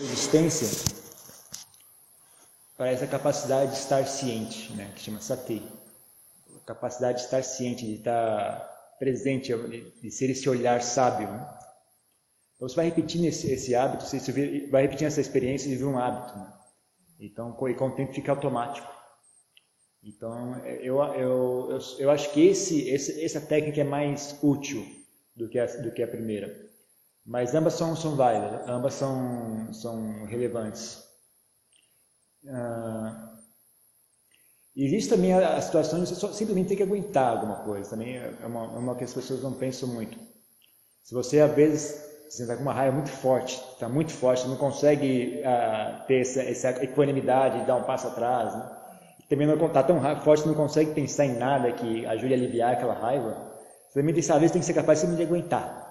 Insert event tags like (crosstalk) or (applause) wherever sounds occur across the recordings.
Existência para essa capacidade de estar ciente, né, que chama sati. A capacidade de estar ciente, de estar presente, de ser esse olhar sábio. Né? Então você vai repetindo esse, esse hábito, você vai repetindo essa experiência e vira um hábito. Né? Então, com, com o tempo fica automático. Então, eu, eu, eu, eu acho que esse, esse, essa técnica é mais útil do que a, do que a primeira. Mas ambas são, são válidas, ambas são, são relevantes. Ah, existe também a, a situação de você simplesmente ter que aguentar alguma coisa. Também é uma, é uma que as pessoas não pensam muito. Se você, às vezes, você está com uma raiva muito forte, está muito forte, não consegue ah, ter essa, essa equanimidade, dar um passo atrás, né? também não está tão forte, não consegue pensar em nada que ajude a aliviar aquela raiva, você também às vezes tem que ser capaz de aguentar.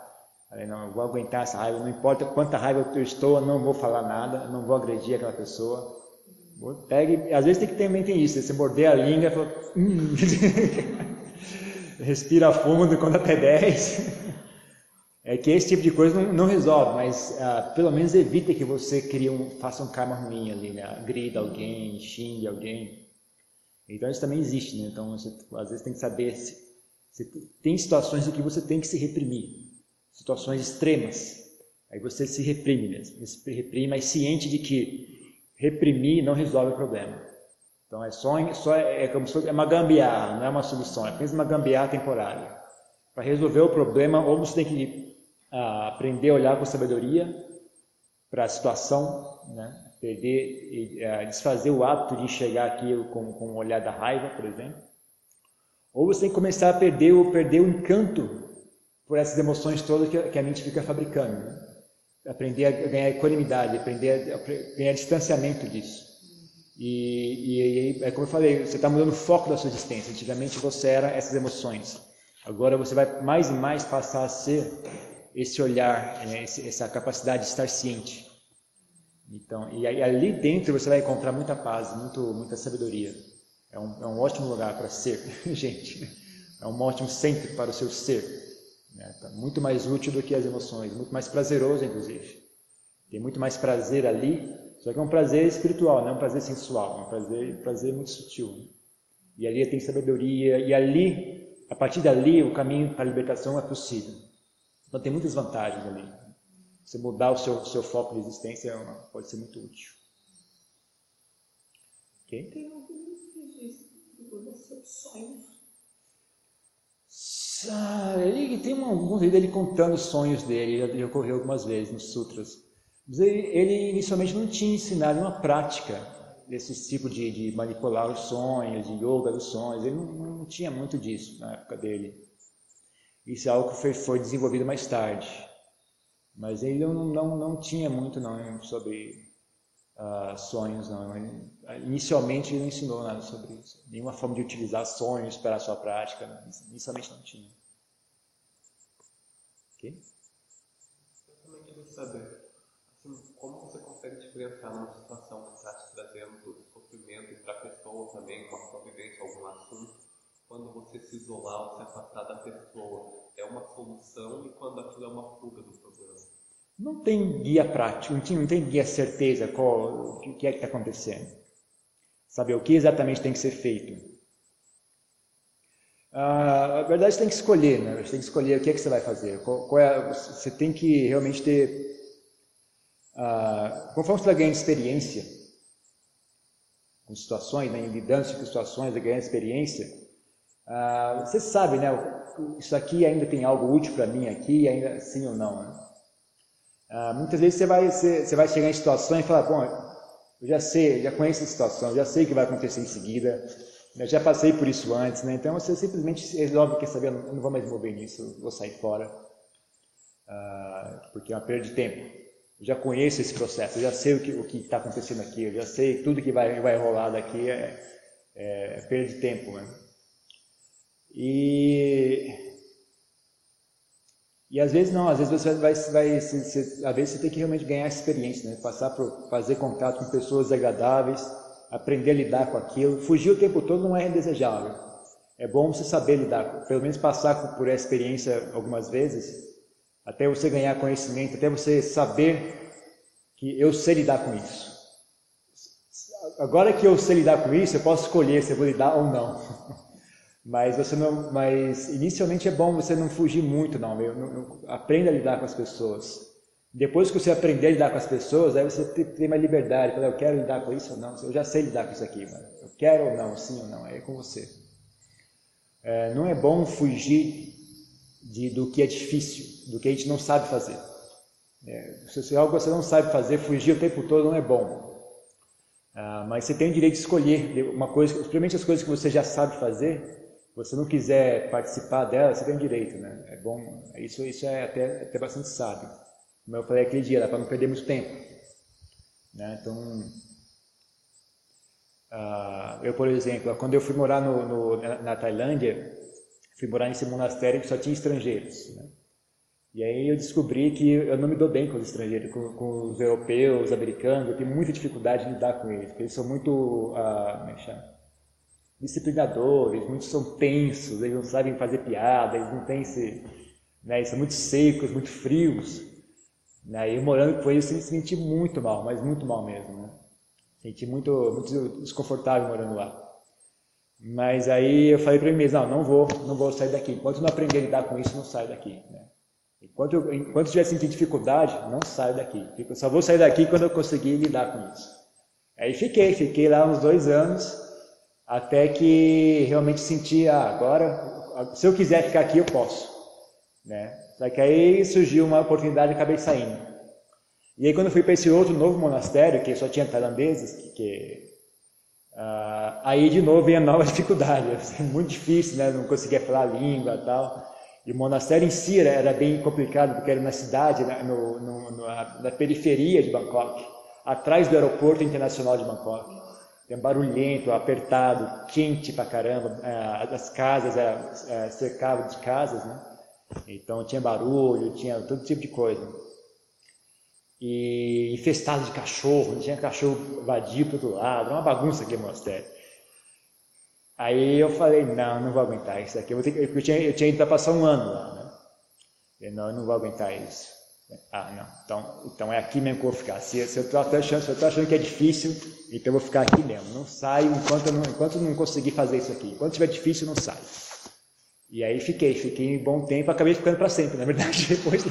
Falei, não, eu vou aguentar essa raiva, não importa quanta raiva eu estou, eu não vou falar nada, não vou agredir aquela pessoa. Pegue, às vezes tem que também tem isso, você morder a língua e fala, hum. (laughs) respira fundo, conta até 10. É que esse tipo de coisa não, não resolve, mas ah, pelo menos evita que você crie um, faça um karma ruim ali, né? Grida alguém, xingue alguém. Então isso também existe, né? Então você às vezes tem que saber se, se tem situações em que você tem que se reprimir situações extremas. Aí você se reprime mesmo, se reprime, mas ciente de que reprimir não resolve o problema. Então é só, só é, é como se é uma gambiarra, não é uma solução, é apenas uma gambiarra temporária. Para resolver o problema, ou você tem que ah, aprender a olhar com sabedoria para a situação, né? perder, ah, desfazer o hábito de enxergar aquilo com, com o olhar da raiva, por exemplo. Ou você tem que começar a perder, perder o encanto por essas emoções todas que a mente fica fabricando. Né? Aprender a ganhar equanimidade, aprender a ganhar distanciamento disso. E, e é como eu falei, você está mudando o foco da sua existência. Antigamente você era essas emoções. Agora você vai mais e mais passar a ser esse olhar, né? essa capacidade de estar ciente. Então, e aí, ali dentro você vai encontrar muita paz, muito, muita sabedoria. É um, é um ótimo lugar para ser, (laughs) gente. É um ótimo centro para o seu ser. Né? Tá muito mais útil do que as emoções, muito mais prazeroso, inclusive. Tem muito mais prazer ali, só que é um prazer espiritual, não é um prazer sensual, é um prazer, prazer muito sutil. Né? E ali tem sabedoria, e ali, a partir dali, o caminho para a libertação é possível. Então tem muitas vantagens ali. Você mudar o seu, seu foco de existência é uma, pode ser muito útil. Okay? Tem alguns registros de sonhos ah, ele tem alguns vídeos dele contando os sonhos dele, já ocorreu algumas vezes nos sutras. Mas ele, ele inicialmente não tinha ensinado uma prática desse tipo de, de, manipular os sonhos, de yoga dos sonhos. Ele não, não, tinha muito disso na época dele. Isso é algo que foi, foi desenvolvido mais tarde. Mas ele não, não, não tinha muito não sobre uh, sonhos, não. Ele, inicialmente ele não ensinou nada sobre isso. Nenhuma forma de utilizar sonhos para a sua prática. Não. Inicialmente não tinha. Ok? Eu também queria saber assim, como você consegue diferenciar numa situação que está te trazendo sofrimento para a pessoa também, com a sua vivência, algum assunto, quando você se isolar ou se afastar da pessoa, é uma solução e quando aquilo é uma fuga do problema? Não tem guia prático, não tem guia certeza qual, o que é que está acontecendo. Saber o que exatamente tem que ser feito. Ah, a verdade você tem que escolher, né? Você tem que escolher o que é que você vai fazer. Qual, qual é, você tem que realmente ter. Ah, conforme você vai ganhando experiência com situações, né, lidando com situações, ganhando experiência, ah, você sabe, né? Isso aqui ainda tem algo útil para mim aqui, ainda sim ou não. Né? Ah, muitas vezes você vai, você, você vai chegar em situações e falar, bom, eu já sei, já conheço a situação, já sei o que vai acontecer em seguida, eu já passei por isso antes, né? Então você simplesmente resolve, quer saber, eu não vou mais envolver nisso, vou sair fora, uh, porque é uma perda de tempo. Eu já conheço esse processo, eu já sei o que está acontecendo aqui, eu já sei tudo que vai, vai rolar daqui, é, é perda de tempo, né? E e às vezes não, às vezes você vai, vai se, se, às vezes você tem que realmente ganhar experiência, né? passar por fazer contato com pessoas agradáveis, aprender a lidar com aquilo. Fugir o tempo todo não é indesejável. É bom você saber lidar, pelo menos passar por essa experiência algumas vezes, até você ganhar conhecimento, até você saber que eu sei lidar com isso. Agora que eu sei lidar com isso, eu posso escolher se eu vou lidar ou não. (laughs) Mas você não, mas inicialmente é bom você não fugir muito, não. Eu, eu, aprenda a lidar com as pessoas. Depois que você aprender a lidar com as pessoas, aí você tem mais liberdade. Fala, eu quero lidar com isso ou não. Eu já sei lidar com isso aqui, eu quero ou não, sim ou não. Aí é com você. É, não é bom fugir de, do que é difícil, do que a gente não sabe fazer. É, se algo você não sabe fazer, fugir o tempo todo não é bom. Ah, mas você tem o direito de escolher uma coisa, principalmente as coisas que você já sabe fazer. Você não quiser participar delas, você tem direito, né? É bom. Isso, isso é até, até bastante sábio. Como eu falei aquele dia, para não perder muito tempo. Né? Então, uh, eu, por exemplo, quando eu fui morar no, no, na Tailândia, fui morar nesse monastério que só tinha estrangeiros. Né? E aí eu descobri que eu não me dou bem com os estrangeiros, com, com os europeus, os americanos, eu tenho muita dificuldade de lidar com eles, porque eles são muito, uh, como é que chama? Disciplinadores, muitos são tensos, eles não sabem fazer piada, eles não têm esse, né, eles são muito secos, muito frios. Né? Eu morando com eles, eu senti muito mal, mas muito mal mesmo. Né? Senti muito, muito desconfortável morando lá. Mas aí eu falei para mim mesmo, não, não vou, não vou sair daqui. Enquanto não aprender a lidar com isso, não saio daqui. Né? Enquanto, eu, enquanto estiver sentindo dificuldade, não saio daqui. Eu só vou sair daqui quando eu conseguir lidar com isso. Aí fiquei, fiquei lá uns dois anos, até que realmente senti, ah, agora, se eu quiser ficar aqui, eu posso. Né? Só que aí surgiu uma oportunidade e acabei saindo. E aí quando fui para esse outro novo monastério, que só tinha tailandeses, que, que uh, aí de novo veio a nova (laughs) dificuldade. Muito difícil, né? Não conseguia falar a língua e tal. E o monastério em si era, era bem complicado, porque era na cidade, no, no, na periferia de Bangkok, atrás do aeroporto internacional de Bangkok. Tem barulhento, apertado, quente pra caramba. Uh, as casas eram uh, cercavam de casas, né? Então tinha barulho, tinha todo tipo de coisa. E infestado de cachorro, tinha cachorro vadio para outro lado, uma bagunça aquele monastério. Aí eu falei, não, não vou aguentar isso aqui. Eu, ter, eu, tinha, eu tinha ido para passar um ano lá, né? Eu, não, eu não vou aguentar isso. Ah, não, então, então é aqui mesmo que eu vou ficar. Se, se eu estou achando, achando, que é difícil, então eu vou ficar aqui mesmo. Não saio enquanto eu não, enquanto eu não conseguir fazer isso aqui. Enquanto estiver difícil, não saio. E aí fiquei, fiquei um bom tempo, acabei ficando para sempre, na verdade, (laughs) depois,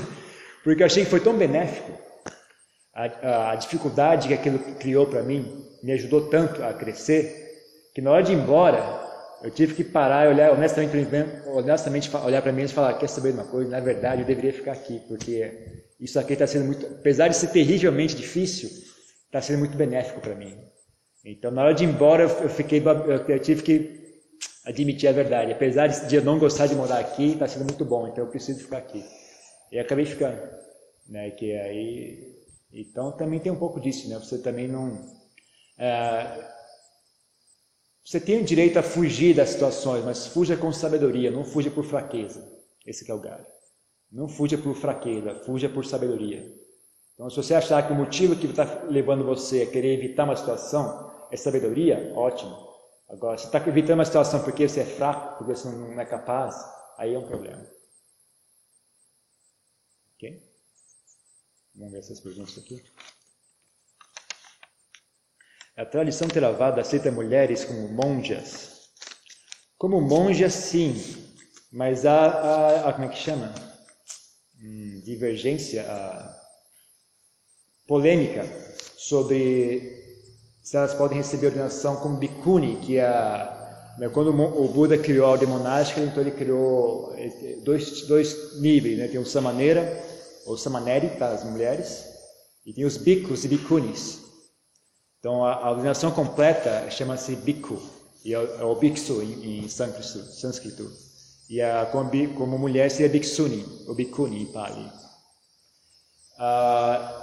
porque eu achei que foi tão benéfico. A, a, a dificuldade que aquilo criou para mim me ajudou tanto a crescer, que na hora de ir embora, eu tive que parar e olhar honestamente, honestamente olhar para mim e falar, quer saber de uma coisa? Na verdade, eu deveria ficar aqui, porque isso aqui está sendo muito, apesar de ser terrivelmente difícil, está sendo muito benéfico para mim. Então, na hora de ir embora, eu, fiquei, eu tive que admitir a verdade. Apesar de eu não gostar de morar aqui, está sendo muito bom, então eu preciso ficar aqui. E acabei ficando, né? Que aí, então também tem um pouco disso, né? Você também não, é, você tem o direito a fugir das situações, mas fuja com sabedoria, não fuja por fraqueza. Esse é o galho. Não fuja por fraqueza, fuja por sabedoria. Então, se você achar que o motivo que está levando você a querer evitar uma situação é sabedoria, ótimo. Agora, se está evitando uma situação porque você é fraco, porque você não é capaz, aí é um problema. Ok? Vamos ver essas perguntas aqui. A tradição Theravada aceita mulheres como monjas. Como monjas, sim, mas há como é que chama? Divergência, polêmica sobre se elas podem receber ordenação como bikuni, que é né, quando o Buda criou a ordem monástica, então ele criou dois, dois níveis, né? tem o samaneira, ou samaneri para as mulheres, e tem os bicos e bicunis. Então a, a ordenação completa chama-se biku, e é, é o biksu em, em sânscrito. E a, como, mulher seria biksuni, ou bikuni em Pali. Ah,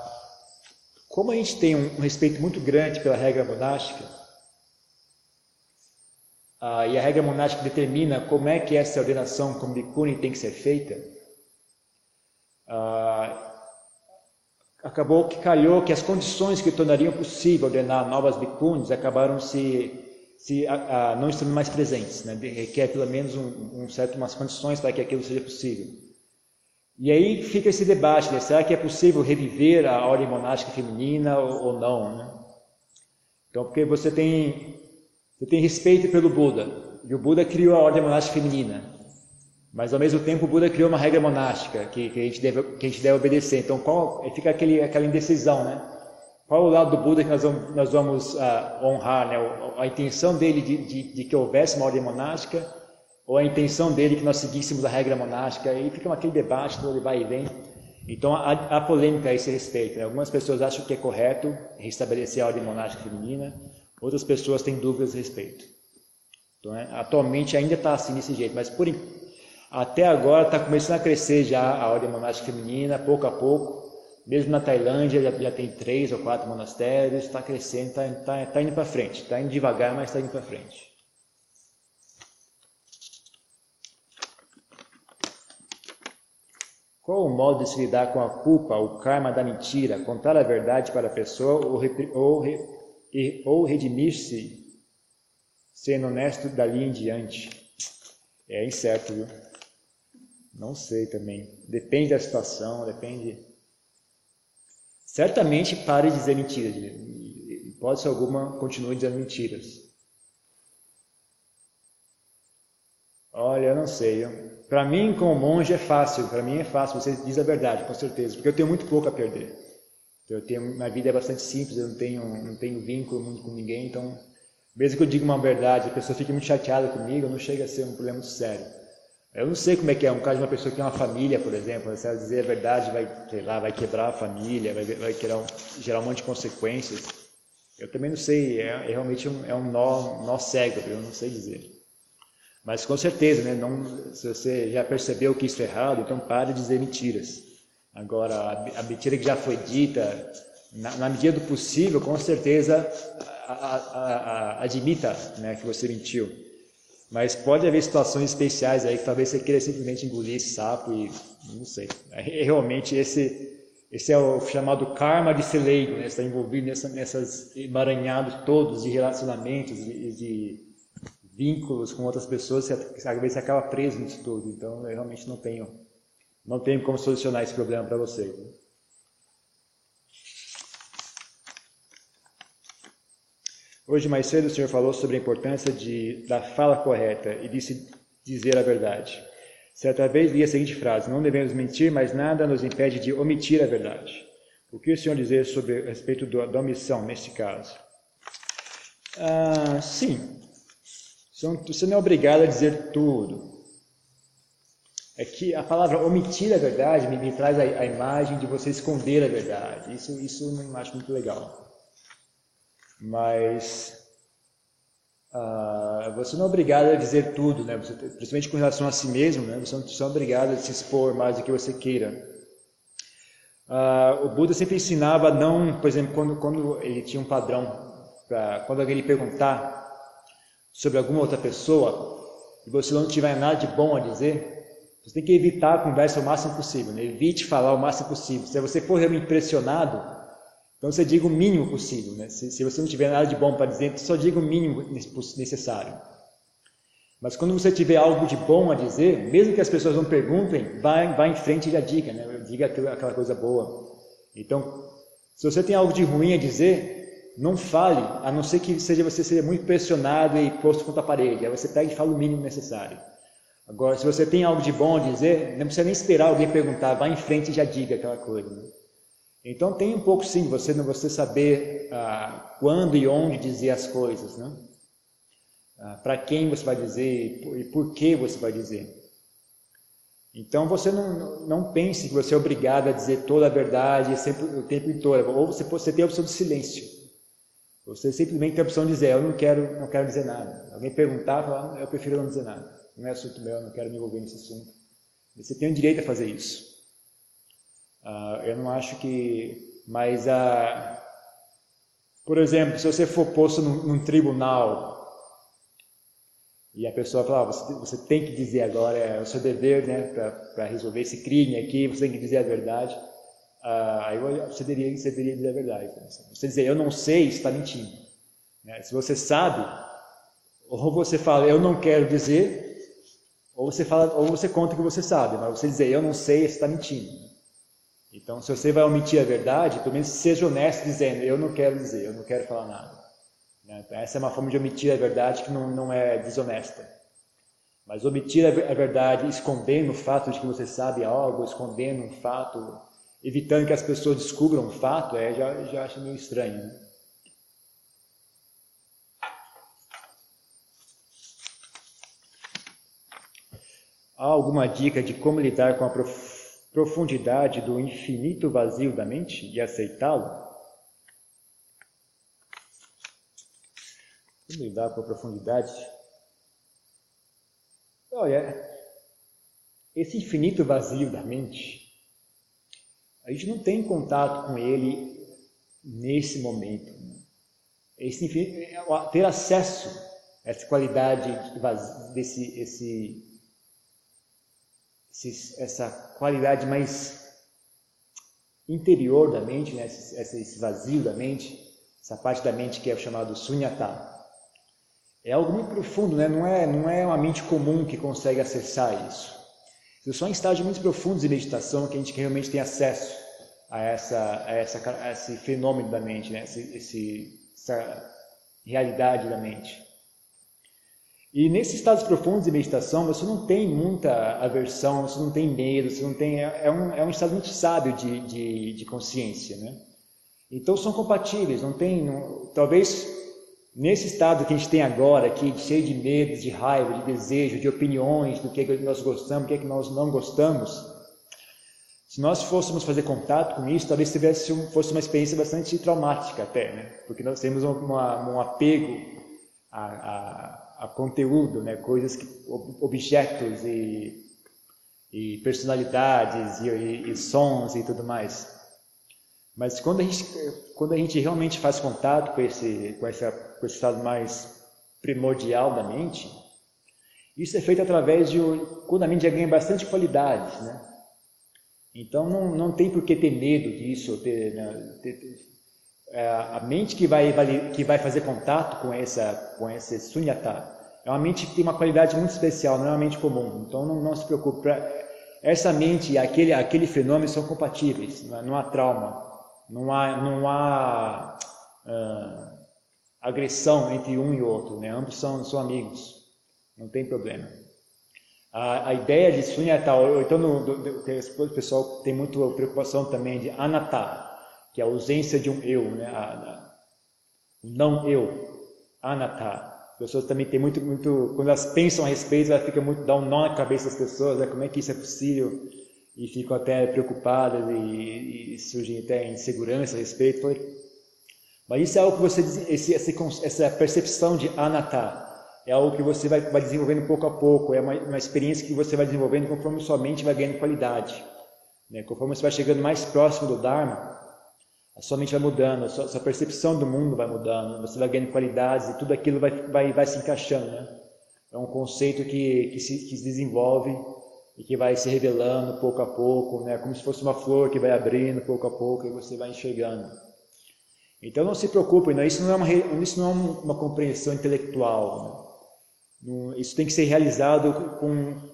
como a gente tem um, respeito muito grande pela regra monástica, ah, e a regra monástica determina como é que essa ordenação como bikuni tem que ser feita, ah, acabou que calhou que as condições que tornariam possível ordenar novas bicunis acabaram se, se não estando mais presentes, né? requer pelo menos um, um certo umas condições para que aquilo seja possível. E aí fica esse debate, né? será que é possível reviver a ordem monástica feminina ou, ou não? Né? Então, porque você tem, você tem respeito pelo Buda, e o Buda criou a ordem monástica feminina, mas ao mesmo tempo o Buda criou uma regra monástica que, que, a, gente deve, que a gente deve obedecer. Então, qual, fica aquele, aquela indecisão, né? Qual o lado do Buda que nós vamos, nós vamos uh, honrar? Né? A intenção dele de, de, de que houvesse uma ordem monástica ou a intenção dele que nós seguíssemos a regra monástica, e fica aquele debate todo vai e vem. Então há, há polêmica a esse respeito. Né? Algumas pessoas acham que é correto restabelecer a ordem monástica feminina, outras pessoas têm dúvidas a respeito. Então, é, atualmente ainda está assim desse jeito, mas por, até agora está começando a crescer já a ordem monástica feminina, pouco a pouco. Mesmo na Tailândia já, já tem três ou quatro monastérios, está crescendo, está tá, tá indo para frente. Está indo devagar, mas está indo para frente. Qual o modo de se lidar com a culpa, o karma da mentira, contar a verdade para a pessoa ou, ou, ou redimir-se sendo honesto dali em diante? É incerto, viu? Não sei também. Depende da situação, depende. Certamente pare de dizer mentiras. Hipótese alguma, continue dizendo mentiras. Olha, eu não sei. Para mim, como monge, é fácil. Para mim é fácil. Você diz a verdade, com certeza. Porque eu tenho muito pouco a perder. Eu tenho, minha vida é bastante simples. Eu não tenho, não tenho vínculo muito com ninguém. Então, mesmo que eu diga uma verdade, a pessoa fique muito chateada comigo, não chega a ser um problema sério. Eu não sei como é que é um caso de uma pessoa que tem uma família, por exemplo. Se ela dizer a verdade, vai, sei lá, vai quebrar a família, vai, vai gerar, gerar um monte de consequências. Eu também não sei. É, é realmente um, é um nó, um nó cego. Eu não sei dizer. Mas com certeza, né, não, se você já percebeu que isso é errado, então pare de dizer mentiras. Agora, a, a mentira que já foi dita, na, na, medida do possível, com certeza a, a, admita né, que você mentiu. Mas pode haver situações especiais aí que talvez você queira simplesmente engolir esse sapo e não sei. Realmente esse, esse é o chamado karma de ser leigo, né? está envolvido nessa, nessas emaranhados todos de relacionamentos, de, de vínculos com outras pessoas, você, às vezes acaba preso nisso tudo. Então, eu realmente não tenho, não tenho como solucionar esse problema para você. Hoje mais cedo o senhor falou sobre a importância de, da fala correta e de dizer a verdade. Certa vez li a seguinte frase: Não devemos mentir, mas nada nos impede de omitir a verdade. O que o senhor dizer sobre a respeito do, da omissão neste caso? Ah, sim, você não é obrigado a dizer tudo. É que a palavra omitir a verdade me, me traz a, a, imagem de você esconder a verdade. Isso, isso não acho muito legal. Mas uh, você não é obrigado a dizer tudo, né? Você, principalmente com relação a si mesmo, né? Você não é obrigado a se expor mais do que você queira. Uh, o Buda sempre ensinava não, por exemplo, quando, quando ele tinha um padrão, pra, quando alguém lhe perguntar sobre alguma outra pessoa e você não tiver nada de bom a dizer, você tem que evitar a conversa o máximo possível. Né? Evite falar o máximo possível. Se você for impressionado, então você diga o mínimo possível. Né? Se, se, você não tiver nada de bom para dizer, só diga o mínimo necessário. Mas quando você tiver algo de bom a dizer, mesmo que as pessoas não perguntem, vai, vai em frente e já diga, né? diga aquela coisa boa. Então, se você tem algo de ruim a dizer, não fale, a não ser que seja você seja muito pressionado e posto contra a parede. Aí você pega e fala o mínimo necessário. Agora, se você tem algo de bom a dizer, não precisa nem esperar alguém perguntar, vá em frente e já diga aquela coisa. Né? Então tem um pouco sim, você não você saber ah, quando e onde dizer as coisas, né? Ah, para quem você vai dizer e por que você vai dizer. Então você não, não pense que você é obrigado a dizer toda a verdade sempre, o tempo inteiro. Ou você, você tem a opção de silêncio. Você simplesmente tem a opção de dizer, eu não quero, não quero dizer nada. Alguém perguntar, falar, eu prefiro não dizer nada. Não é assunto meu, eu não quero me envolver nesse assunto. Você tem o direito a fazer isso. Uh, eu não acho que, mas uh, por exemplo, se você for posto num, num tribunal e a pessoa fala, ah, você, você, tem que dizer agora, é o seu dever, né, para resolver esse crime aqui, você tem que dizer a verdade. Ah, aí você deveria, você deveria dizer a verdade. Então, você dizer eu não sei, está mentindo. Né? Se você sabe, ou você fala eu não quero dizer, Ou você fala, ou você conta que você sabe, mas você dizer eu não sei, está mentindo. Então, se você vai omitir a verdade, pelo menos seja honesto dizendo eu não quero dizer, eu não quero falar nada. Né? Então, essa é uma forma de omitir a verdade que não, não é desonesta. Mas omitir a verdade, escondendo o fato de que você sabe algo, escondendo um fato, evitando que as pessoas descubram um fato, é, já, já acho meio estranho. Né? Há alguma dica de como lidar com a profundidade do infinito vazio da mente e aceitá-lo? Como lidar com a profundidade? Olha, esse infinito vazio da mente, a gente não tem contato com ele nesse momento. Né? Esse infinito, ter acesso a essa qualidade desse esse essa qualidade mais interior da mente, né? esse, esse vazio da mente, essa parte da mente que é chamado sunyata. É algo muito profundo, né? não, é, não é uma mente comum que consegue acessar isso. Só em estágios muito profundos de meditação que a gente realmente tem acesso a, essa, a, essa, a esse fenômeno da mente, né? esse, esse, essa realidade da mente. E nesses estados profundos de meditação, você não tem muita aversão, você não tem medo, você não tem. É um, é um estado muito sábio de, de, de consciência, né? Então são compatíveis, não tem. Não, talvez nesse estado que a gente tem agora, aqui, cheio de medo, de raiva, de desejo, de opiniões, do que, é que nós gostamos, do que, é que nós não gostamos, se nós fôssemos fazer contato com isso, talvez tivesse um, fosse uma experiência bastante traumática até, né? Porque nós temos uma, um apego a, a a conteúdo, né? coisas que, objetos e, e personalidades e, e, e, sons e tudo mais. Mas quando a gente, quando a gente realmente faz contato com esse, com, essa, com esse estado mais primordial da mente, isso é feito através de quando a mente já ganha bastante qualidade, né? Então não, não tem por que ter medo disso, ter, né, ter, é, a mente que vai, que vai fazer contato com, essa, com esse sunyata é uma mente que tem uma qualidade muito especial, não é uma mente comum. Então não, não se preocupe. Essa mente e aquele, aquele fenômeno são compatíveis, não, há trauma, não há, não há agressão entre um e outro, né? ambos são, são amigos, não tem problema. A, a ideia de sunyata, então no, do, do, o pessoal tem muita preocupação também de anatta, que é a ausência de um eu, né? o não eu, anatta. As pessoas também têm muito, muito, quando elas pensam a respeito, ela fica muito, dá um nó na cabeça das pessoas, né? como é que isso é possível? E ficam até preocupadas e, e surgem até insegurança a respeito. Mas isso é algo que você, esse, essa percepção de anatta, é algo que você vai, vai desenvolvendo pouco a pouco, é uma, uma experiência que você vai desenvolvendo conforme sua mente vai ganhando qualidade. Né? Conforme você vai chegando mais próximo do Dharma, a sua mente vai mudando, a sua, a sua, percepção do mundo vai mudando, você vai ganhando qualidades e tudo aquilo vai, vai, vai se encaixando. Né? É um conceito que, que, se, que se desenvolve e que vai se revelando pouco a pouco, né? como se fosse uma flor que vai abrindo pouco a pouco e você vai enxergando. Então não se preocupe, não, isso não é uma, isso não é uma compreensão intelectual. Né? Isso tem que ser realizado com.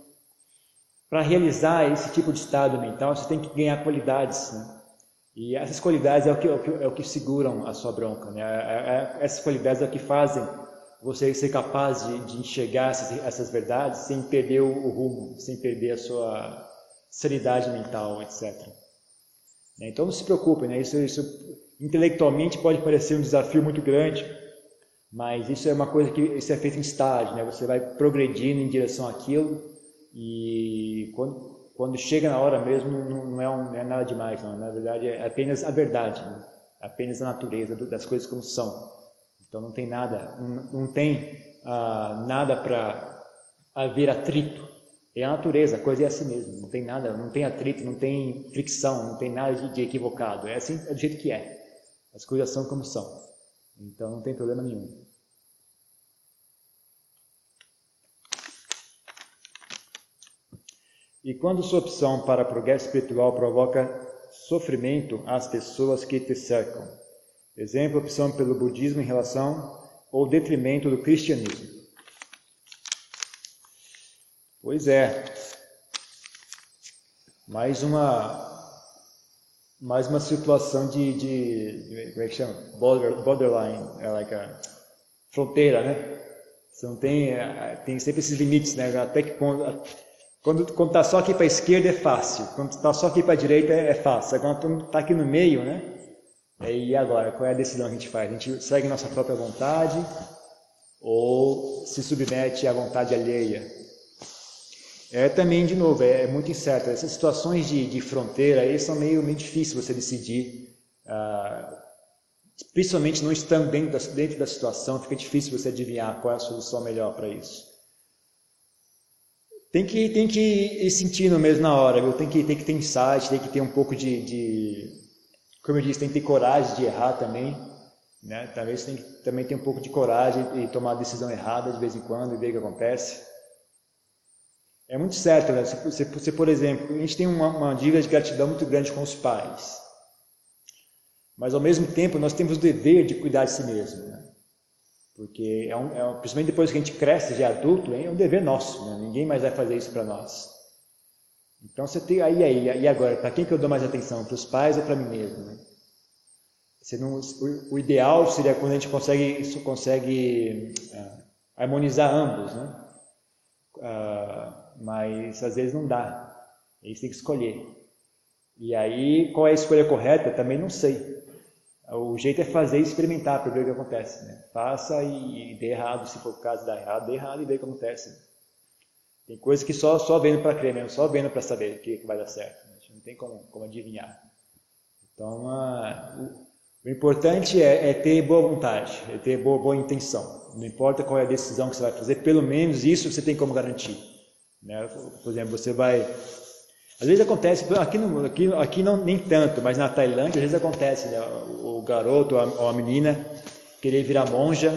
Para realizar esse tipo de estado mental, você tem que ganhar qualidades. Né? E essas qualidades é o que, é o que, é o que seguram a sua bronca, né? É, é, essas qualidades é o que fazem você ser capaz de, de enxergar essas, essas, verdades sem perder o, o, rumo, sem perder a sua sanidade mental, etc. Né? Então não se preocupe, né? Isso, isso intelectualmente pode parecer um desafio muito grande, mas isso é uma coisa que isso é feito em estágio, né? Você vai progredindo em direção àquilo e quando quando chega na hora mesmo, não, é, um, não é, nada demais, não. na verdade é apenas a verdade, né? apenas a natureza das coisas como são. Então não tem nada, não, não tem ah, nada para haver atrito. É a natureza, a coisa é assim mesmo, não tem nada, não tem atrito, não tem fricção, não tem nada de, de equivocado. É assim, é do jeito que é. As coisas são como são. Então não tem problema nenhum. E quando sua opção para progresso espiritual provoca sofrimento às pessoas que te cercam, exemplo, opção pelo budismo em relação ou detrimento do cristianismo. Pois é. Mais uma mais uma situação de, de como é que chama? Border, borderline, é like a fronteira, né? Você não tem, é, tem sempre esses limites, né? Até que ponto, quando quando tá só aqui para a esquerda é fácil, quando está só aqui para a direita é, é fácil. Quando está aqui no meio, né? E agora, qual é a decisão que a gente faz? A gente segue nossa própria vontade ou se submete à vontade alheia? É também, de novo, é, é muito incerto. Essas situações de, de, fronteira aí são meio, meio difíceis você decidir. Ah, principalmente não estando dentro da, dentro da situação, fica difícil você adivinhar qual é a solução melhor para isso. Tem que, tem que ir sentindo mesmo na hora, viu? Tem que, tem que ter insight, tem que ter um pouco de, de como eu disse, tem que ter coragem de errar também. Né? Talvez tem que também ter um pouco de coragem e tomar a decisão errada de vez em quando e ver o que acontece. É muito certo, né? Se, se, por exemplo, a gente tem uma, uma dívida de gratidão muito grande com os pais, mas ao mesmo tempo nós temos o dever de cuidar de si mesmo, né? Porque, é um, é um, principalmente depois que a gente cresce, já é adulto, é um dever nosso, né? ninguém mais vai fazer isso para nós. Então você tem, aí, aí, e agora, para quem que eu dou mais atenção? Para os pais ou para mim mesmo? Né? Não, o, o, ideal seria quando a gente consegue, isso consegue uh, harmonizar ambos, né? Uh, mas às vezes não dá. Aí você tem que escolher. E aí, qual é a escolha correta? Também não sei. O jeito é fazer e experimentar para ver o que acontece. Né? Faça e, e dê errado, se for o caso, dá errado, dê errado e vê o que acontece. Tem coisas que só, só vendo para crer mesmo, só vendo para saber o que, que vai dar certo. Né? Não tem como, como adivinhar. Então, o, o, importante é, é, ter boa vontade, é ter boa, boa intenção. Não importa qual é a decisão que você vai fazer, pelo menos isso você tem como garantir. Né? Por exemplo, você vai. Às vezes acontece, aqui, no, aqui, aqui não, nem tanto, mas na Tailândia às vezes acontece, né? o, garoto ou a, menina querer virar monja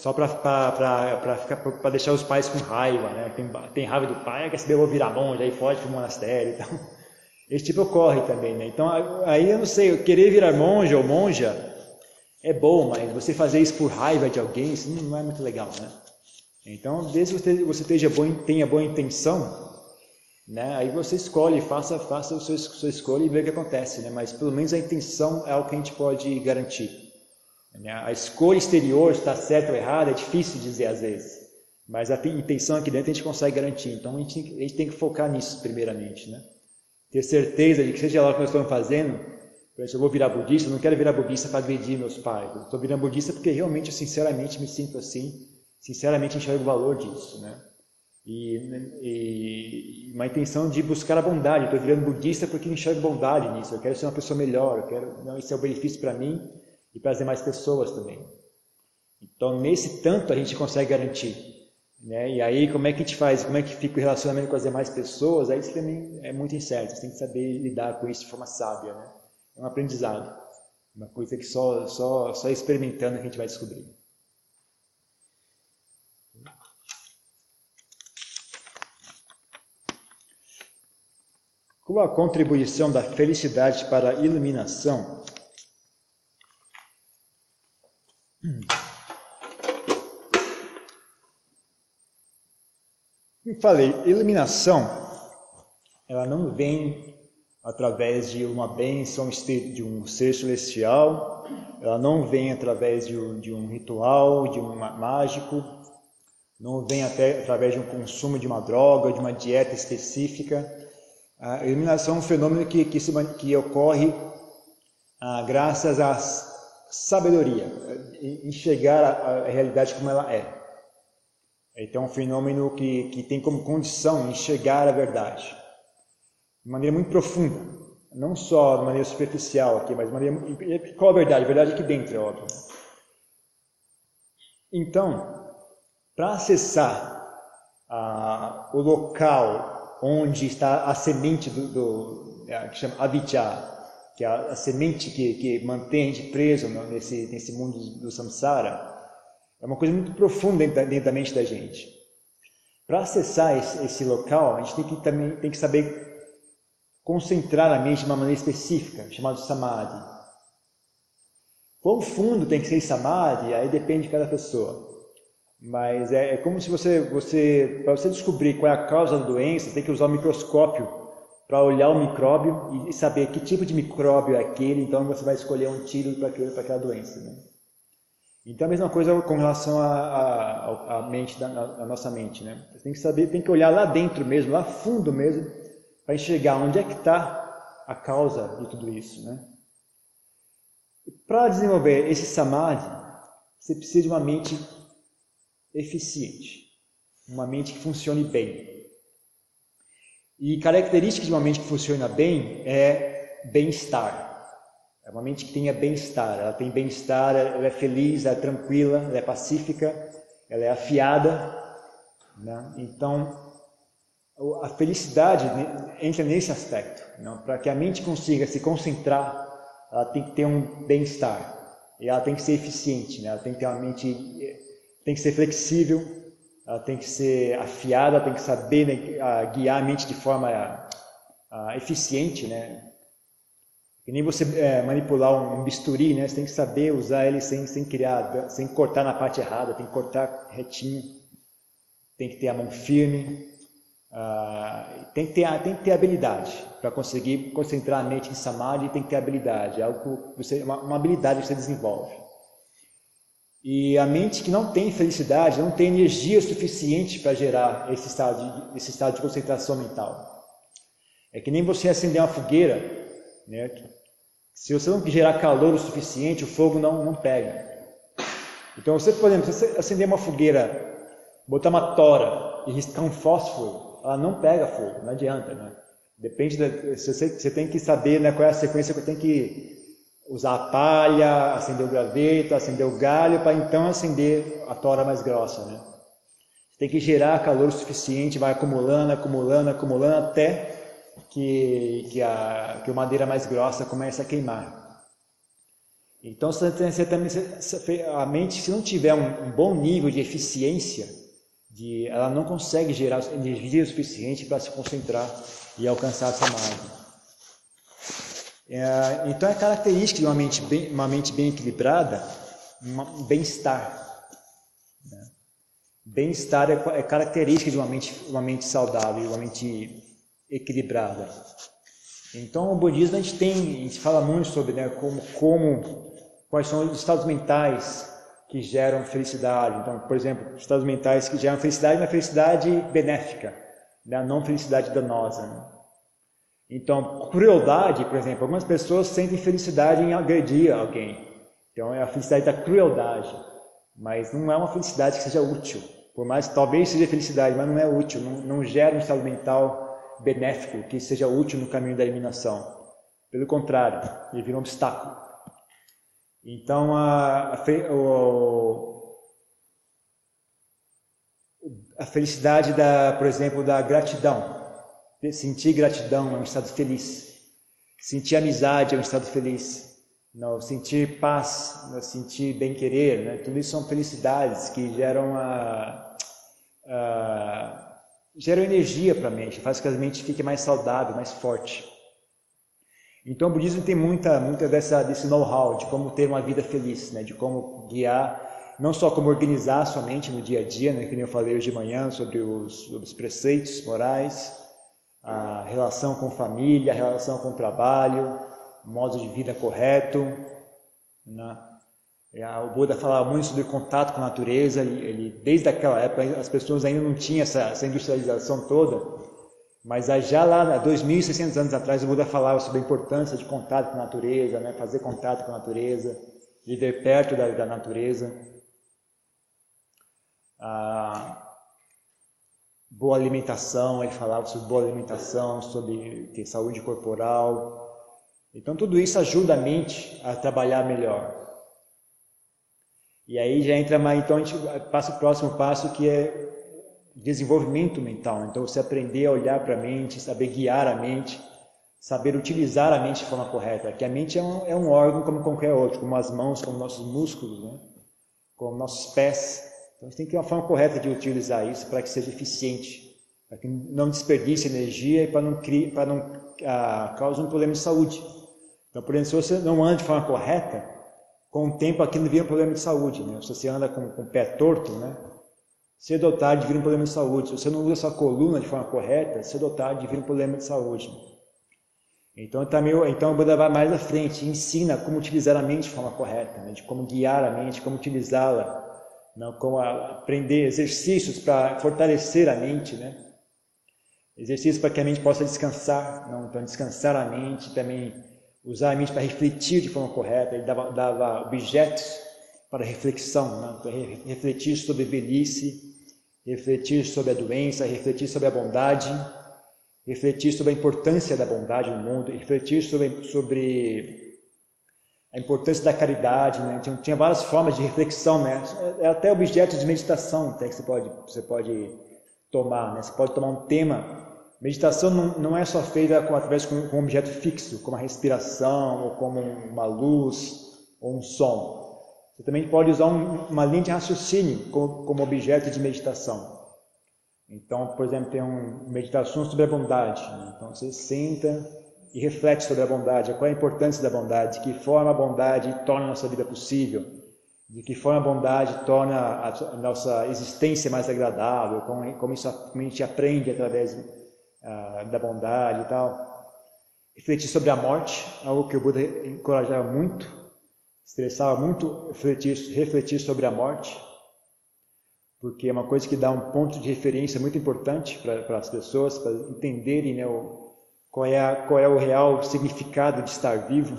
só para deixar os pais com raiva, né? Tem, tem raiva do pai, quer saber, eu vou virar monja, aí foge para o monastério. Então, (laughs) esse tipo ocorre também, né? Então, aí eu não sei, querer virar monja ou monja é bom, mas você fazer isso por raiva de alguém, isso não é muito legal, né? Então, desde que você bom, tenha boa intenção, né? Aí você escolhe, faça, faça a sua, sua escolha e vê o que acontece, né? Mas pelo menos a intenção é o que a gente pode garantir. Né? A escolha exterior está certa ou errada é difícil dizer às vezes, mas a intenção aqui dentro a gente consegue garantir. Então a gente, a gente tem que focar nisso primeiramente, né? Ter certeza de que seja lá o que nós estamos fazendo, eu vou virar budista, eu não quero virar budista para agredir meus pais. Eu estou virando budista porque realmente, sinceramente, me sinto assim sinceramente enxergo o valor disso, né? E, e, uma intenção de buscar a bondade. Estou virando budista porque enxergo bondade nisso. Eu quero ser uma pessoa melhor. Eu quero, não, isso é um benefício para mim e para as demais pessoas também. Então, nesse tanto a gente consegue garantir. Né? E aí, como é que a gente faz? Como é que fica o relacionamento com as demais pessoas? Aí isso também é muito incerto. Você tem que saber lidar com isso de forma sábia. Né? É um aprendizado. Uma coisa que só, só, só experimentando a gente vai descobrir. Qual a contribuição da felicidade para a iluminação? Como falei, iluminação, ela não vem através de uma bênção de um ser celestial, ela não vem através de um, de um ritual, de um mágico, não vem até através de um consumo de uma droga, de uma dieta específica, a iluminação é um fenômeno que, que, se, que ocorre ah, graças à sabedoria, enxergar a, a, realidade como ela é. Então, é um fenômeno que, que tem como condição enxergar a verdade de maneira muito profunda, não só de maneira superficial aqui, mas de maneira. Qual a verdade? A verdade aqui dentro, é óbvio. Então, para acessar ah, o local onde está a semente do, do é, que chama avijja, que é a, a semente que, que mantém a gente preso nesse, nesse mundo do samsara, é uma coisa muito profunda dentro, dentro da mente da gente. Para acessar esse, esse, local, a gente tem que também tem que saber concentrar a mente de uma maneira específica, chamado samadhi. Quão fundo tem que ser samadhi, aí depende de cada pessoa. Mas é, é como se você, você para você descobrir qual é a causa da doença, você tem que usar o microscópio para olhar o micróbio e saber que tipo de micróbio é aquele, então você vai escolher um tiro para aquela doença. Né? Então a mesma coisa com relação à mente, da, a nossa mente, né? Você tem que saber, tem que olhar lá dentro mesmo, lá fundo mesmo, para enxergar onde é que está a causa de tudo isso, né? Para desenvolver esse samadhi, você precisa de uma mente eficiente, uma mente que funcione bem. E característica de uma mente que funciona bem é bem-estar. É uma mente que tenha bem-estar. Ela tem bem-estar, ela é feliz, ela é tranquila, ela é pacífica, ela é afiada. Né? Então, a felicidade entra nesse aspecto. Para que a mente consiga se concentrar, ela tem que ter um bem-estar. E ela tem que ser eficiente, né? ela tem que ter uma mente, tem que ser flexível, ela tem que ser afiada, tem que saber né, guiar a mente de forma eficiente, né? Que nem você é, manipular um, bisturi, né? Você tem que saber usar ele sem, sem criar, sem cortar na parte errada, tem que cortar retinho, tem que ter a mão firme, uh, tem, que ter, tem que ter habilidade para conseguir concentrar a mente em samadhi, tem que ter habilidade, é algo você, uma, uma habilidade que você desenvolve. E a mente que não tem felicidade, não tem energia suficiente para gerar esse estado, de, esse estado de concentração mental. É que nem você acender uma fogueira né? Se você não gerar calor o suficiente, o fogo não, não pega. Então, você, por exemplo, se você acender uma fogueira, botar uma tora e riscar um fósforo, ela não pega fogo, não adianta, né? Depende, da, você, você tem que saber né, qual é a sequência que tenho que usar a palha, acender o graveto, acender o galho, para então acender a tora mais grossa, né? Tem que gerar calor suficiente, vai acumulando, acumulando, acumulando, até que, que, a, que a madeira mais grossa começa a queimar. Então, também, a mente, se não tiver um, um bom nível de eficiência, de, ela não consegue gerar energia suficiente para se concentrar e alcançar essa margem. É, então, é característica de uma mente bem, uma mente bem equilibrada, um bem-estar. Né? Bem-estar é, é característica de uma mente, uma mente saudável, uma mente equilibrada. Então, o budismo a gente tem, a gente fala muito sobre né, como, como, quais são os estados mentais que geram felicidade. Então, por exemplo, estados mentais que geram felicidade, mas felicidade benéfica, né, não felicidade danosa. Né? Então, crueldade, por exemplo, algumas pessoas sentem felicidade em agredir alguém. Então, é a felicidade da crueldade, mas não é uma felicidade que seja útil. Por mais talvez seja felicidade, mas não é útil, não, não gera um estado mental benéfico, que seja útil no caminho da eliminação. Pelo contrário, ele vira um obstáculo. Então, a, a, a felicidade, da, por exemplo, da gratidão. Sentir gratidão é um estado feliz. Sentir amizade é um estado feliz. Não, sentir paz, não, sentir bem-querer, né? tudo isso são felicidades que geram a, a geram energia para a mente, faz com que a mente fique mais saudável, mais forte. Então o budismo tem muita, muita dessa, desse know-how de como ter uma vida feliz, né? de como guiar, não só como organizar a sua mente no dia a dia, né? que nem eu falei hoje de manhã sobre os, sobre os preceitos morais, a relação com família, a relação com trabalho, modo de vida correto, né? O Buda falava muito sobre contato com a natureza, ele, ele, desde aquela época as pessoas ainda não tinham essa, essa industrialização toda, mas já lá, 2.600 anos atrás, o Buda falava sobre a importância de contato com a natureza, né? fazer contato com a natureza, viver perto da, da natureza. Ah, boa alimentação, ele falava sobre boa alimentação, sobre ter saúde corporal. Então tudo isso ajuda a mente a trabalhar melhor. E aí já entra mais, então a gente passa o próximo passo que é desenvolvimento mental. Então você aprender a olhar para a mente, saber guiar a mente, saber utilizar a mente de forma correta. Que a mente é um, é um órgão como qualquer outro, como as mãos, como nossos músculos, né? como nossos pés. Então a gente tem que ter uma forma correta de utilizar isso para que seja eficiente, para que não desperdice energia e para não, para não ah, cause um problema de saúde. Então, por exemplo, se você não anda de forma correta, com o tempo aquilo vira um problema de saúde. Né? Se você anda com, com o pé torto, né? cedo ou tarde vira um problema de saúde. Se você não usa sua coluna de forma correta, cedo ou tarde vira um problema de saúde. Então, também, tá então o Buda vai mais à frente ensina como utilizar a mente de forma correta, né? de como guiar a mente, como utilizá-la, não, como aprender exercícios para fortalecer a mente, né? exercícios para que a mente possa descansar, não? então descansar a mente, também usar a mente para refletir de forma correta, ele dava, dava objetos para reflexão, né? para refletir sobre velhice, refletir sobre a doença, refletir sobre a bondade, refletir sobre a importância da bondade no mundo, refletir sobre, sobre a importância da caridade, né? tinha, tinha, várias formas de (laughs) reflexão, né? é até objeto de meditação até que você pode, você pode tomar, né? você pode tomar um tema. Meditação não, não é só feita com, através de um objeto fixo, como a respiração, ou como uma luz, ou um som. Você também pode usar um, uma linha de raciocínio como, como objeto de meditação. Então, por exemplo, tem uma meditação sobre a bondade. Né? Então, você senta e reflete sobre a bondade, qual é a importância da bondade, de que forma a bondade torna a nossa vida possível, de que forma a bondade torna a nossa existência mais agradável, como, como, isso, como a gente aprende através uh, da bondade e tal. Refletir sobre a morte, algo que o Buda encorajava muito, estressava muito, refletir, refletir sobre a morte porque é uma coisa que dá um ponto de referência muito importante para as pessoas, para entenderem né, o, qual, é a, qual é o real significado de estar vivo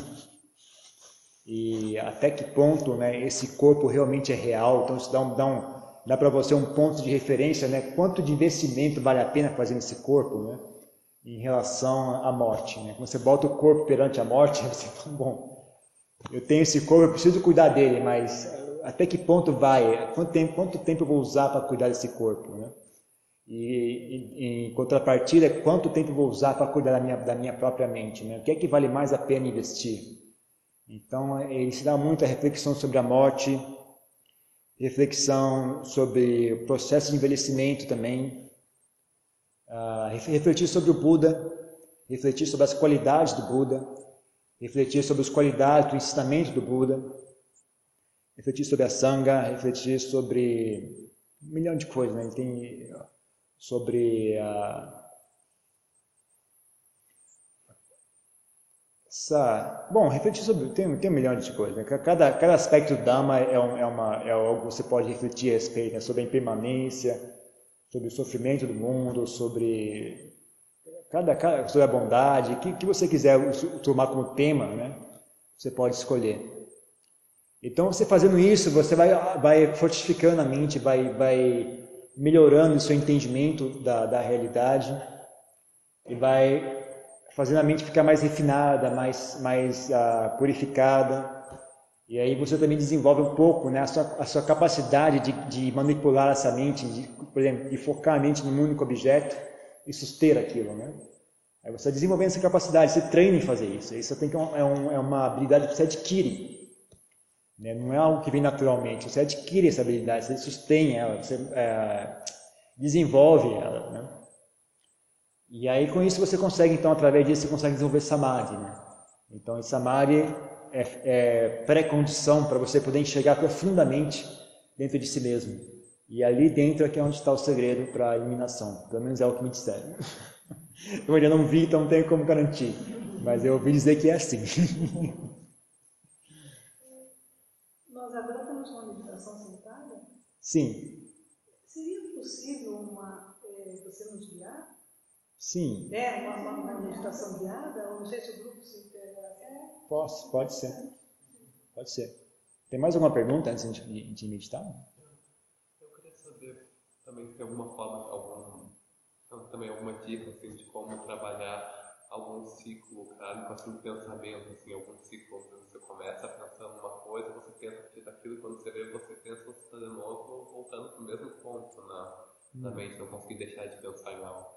e até que ponto né, esse corpo realmente é real. Então, isso dá, um, dá, um, dá para você um ponto de referência, né, quanto de investimento vale a pena fazer nesse corpo né, em relação à morte. Né? Quando você bota o corpo perante a morte, (laughs) você fala, bom, eu tenho esse corpo, eu preciso cuidar dele, mas até que ponto vai, quanto tempo, quanto tempo eu vou usar para cuidar desse corpo, né? E, em contrapartida, quanto tempo vou usar para cuidar da minha, da minha própria mente, né? O que é que vale mais a pena investir? Então, ele se dá muita reflexão sobre a morte, reflexão sobre o processo de envelhecimento também, uh, refletir sobre o Buda, refletir sobre as qualidades do Buda, refletir sobre as qualidades do ensinamento do Buda, refletir sobre a sanga, refletir sobre um milhão de coisas, né? Ele tem sobre a essa, bom, refletir sobre tem, tem um milhão de coisas. Né? Cada, cada aspecto do Dhamma é, um, é, uma, é algo que você pode refletir a respeito, né? sobre a impermanência, sobre o sofrimento do mundo, sobre cada, cada sobre a bondade, que, que você quiser tomar como tema, né? Você pode escolher. Então, você fazendo isso, você vai, vai fortificando a mente, vai, vai melhorando seu entendimento da, da realidade e vai fazendo a mente ficar mais refinada, mais, mais uh, purificada. E aí você também desenvolve um pouco né, a, sua, a sua capacidade de, de manipular essa mente, de, por exemplo, de focar a mente num único objeto e suster aquilo. Né? Aí você desenvolvendo essa capacidade, você treina em fazer isso. Isso tem que, é, um, é uma habilidade que você adquire. Né? Não é algo que vem naturalmente. Você adquire essa habilidade, você sustém ela, você é, desenvolve ela. Né? E aí com isso você consegue, então, através disso, você consegue desenvolver samadhi. Né? Então, esse samadhi é, é pré-condição para você poder enxergar profundamente dentro de si mesmo. E ali dentro é que é onde está o segredo para a iluminação. Pelo menos é o que me disseram. (laughs) Eu ainda não vi, então não tenho como garantir. Mas eu ouvi dizer que é assim. (laughs) Sim. Seria possível uma, é, você nos guiar? Sim. É, uma, uma, uma meditação guiada? Não sei se o grupo se é. Posso, pode ser. Pode ser. Tem mais alguma pergunta antes de, de meditar? Eu queria saber também se tem alguma forma, algum, também alguma dica assim, de como trabalhar algum ciclo kármico assim, de pensamento, assim, algum ciclo onde você começa pensando uma coisa, você pensa partir daquilo, quando você vê, você pensa você está de novo voltando para o mesmo ponto na, na hum. mente, não conseguir deixar de pensar em algo.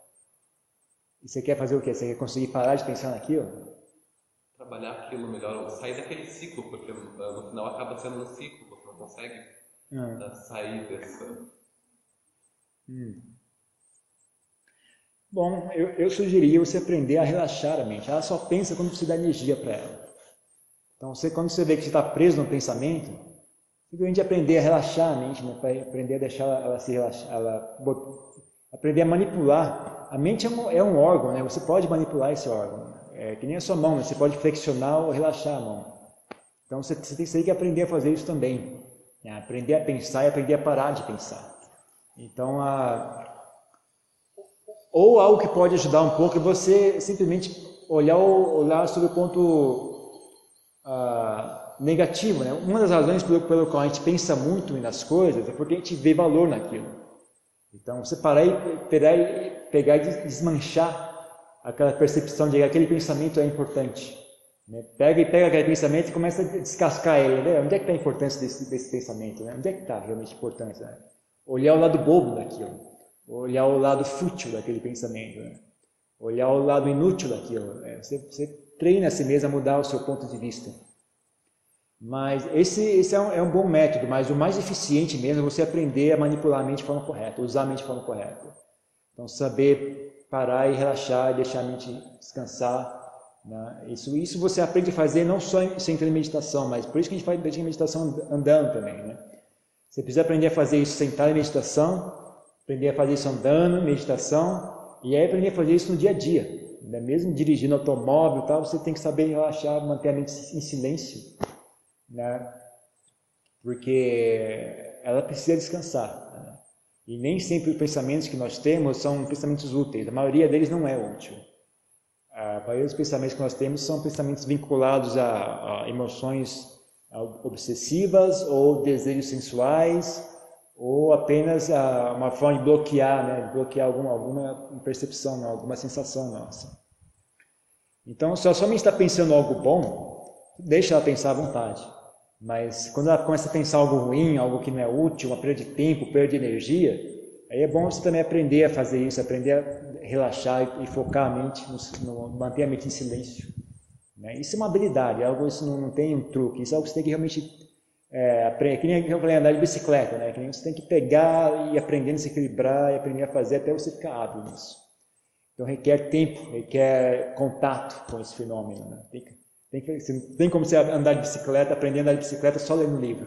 E você quer fazer o quê? Você quer conseguir parar de pensar naquilo? Trabalhar aquilo melhor, sair daquele ciclo, porque no final acaba sendo um ciclo, você não consegue hum. sair dessa. Hum. Bom, eu, eu sugeriria você aprender a relaxar a mente. Ela só pensa quando você dá energia para ela. Então, você, quando você vê que você está preso no pensamento, Simplesmente aprender a relaxar a mente, né? aprender a deixar ela se relaxar, ela, aprender a manipular. A mente é um, é um órgão, né? você pode manipular esse órgão. É que nem a sua mão, né? você pode flexionar ou relaxar a mão. Então você, você tem, você tem que aprender a fazer isso também. Né? Aprender a pensar e aprender a parar de pensar. Então, a... ou algo que pode ajudar um pouco é você simplesmente olhar, olhar sobre o ponto uh, negativo. Né? Uma das razões pelo, pelo qual a gente pensa muito nas coisas é porque a gente vê valor naquilo. Então, você parar e pegar, pegar e desmanchar aquela percepção de que aquele pensamento é importante. Né? Pega e pega aquele pensamento e começa a descascar ele. Né? Onde é que está a importância desse, desse pensamento? Né? Onde é que está realmente a importância? Né? Olhar o lado bobo daquilo. Olhar o lado fútil daquele pensamento. Né? Olhar o lado inútil daquilo. Né? Você, você treina a si mesmo a mudar o seu ponto de vista. Mas esse, esse é, um, é, um, bom método, mas o mais eficiente mesmo é você aprender a manipular a mente de forma correta, usar a mente de forma correta. Então, saber parar e relaxar e deixar a mente descansar. Né? Isso, isso você aprende a fazer não só em meditação, mas por isso que a gente faz meditação andando também. Né? Você precisa aprender a fazer isso sentado em meditação, aprender a fazer isso andando, meditação, e aí aprender a fazer isso no dia a dia. Né? Mesmo dirigindo automóvel tal, você tem que saber relaxar, manter a mente em silêncio né? porque ela precisa descansar. Né? E nem sempre os pensamentos que nós temos são pensamentos úteis, a maioria deles não é útil. A maioria dos pensamentos que nós temos são pensamentos vinculados a, a emoções obsessivas ou desejos sensuais ou apenas a, uma forma de bloquear, né? bloquear alguma, alguma percepção, alguma sensação nossa. Então, se a sua mente está pensando algo bom, deixa ela pensar à vontade. Mas quando ela começa a pensar algo ruim, algo que não é útil, uma perda de tempo, perda de energia, aí é bom você também aprender a fazer isso, aprender a relaxar e, focar a mente, no, no, manter a mente em silêncio. Né? Isso é uma habilidade, algo isso não, não, tem um truque, isso é algo que você tem que realmente é, que nem eu falei, andar de bicicleta, né? que nem você tem que pegar e aprender a se equilibrar e aprender a fazer até você ficar hábil nisso. Então requer tempo, requer contato com esse fenômeno. Né? Tem tem, não tem como você andar de bicicleta, aprender a andar de bicicleta só lendo um livro.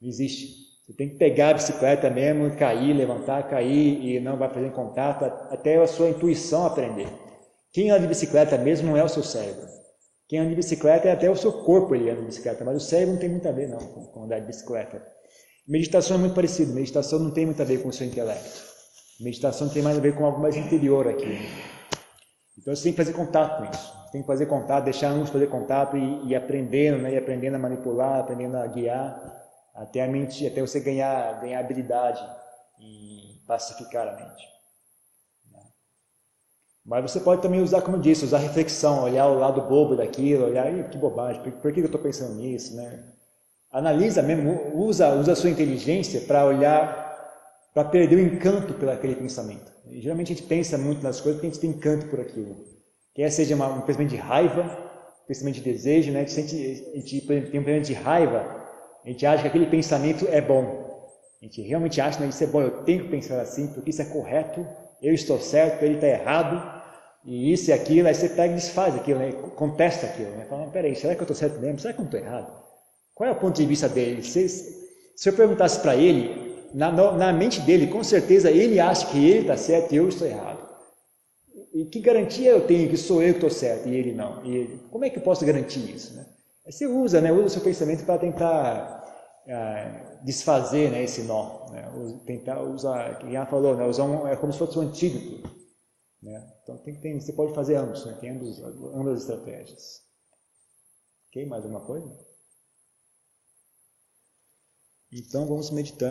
Não existe. Você tem que pegar a bicicleta mesmo, cair, levantar, cair e não vai fazer contato até a sua intuição aprender. Quem anda de bicicleta mesmo não é o seu cérebro. Quem anda de bicicleta é até o seu corpo ele anda de bicicleta, mas o cérebro não tem muito a ver não com, com andar de bicicleta. Meditação é muito parecido. Meditação não tem muito a ver com o seu intelecto. Meditação tem mais a ver com algo mais interior aqui. Então você tem que fazer contato com isso tem que fazer contato, deixar uns fazer contato e, e aprendendo, né? E aprendendo a manipular, aprendendo a guiar, até a mente, até você ganhar, ganhar habilidade em pacificar a mente. Mas você pode também usar, como eu disse, usar reflexão, olhar o lado bobo daquilo, olhar, que bobagem, por, por que eu estou pensando nisso, né? Analisa mesmo, usa, usa a sua inteligência para olhar, para perder o encanto pelo aquele pensamento. E, geralmente a gente pensa muito nas coisas porque a gente tem encanto por aquilo. Quer seja uma, um pensamento de raiva, um pensamento de desejo, né? a, gente, a gente tem um pensamento de raiva, a gente acha que aquele pensamento é bom. A gente realmente acha que né, isso é bom, eu tenho que pensar assim, porque isso é correto, eu estou certo, ele está errado, e isso e aquilo, aí você pega e desfaz aquilo, né? contesta aquilo. Né? Fala, peraí, será que eu estou certo mesmo? Será que eu estou errado? Qual é o ponto de vista dele? Se, se eu perguntasse para ele, na, na mente dele, com certeza ele acha que ele está certo e eu estou errado. E que garantia eu tenho que sou eu que estou certo e ele não? E ele, como é que eu posso garantir isso? Né? Aí você usa, né? usa o seu pensamento para tentar ah, desfazer né, esse nó. Né? Tentar usar, quem já falou, né? usar um, é como se fosse um antídoto. Né? Então tem, tem, você pode fazer ambos, né? tem ambos, ambas as estratégias. Ok? Mais alguma coisa? Então vamos meditar.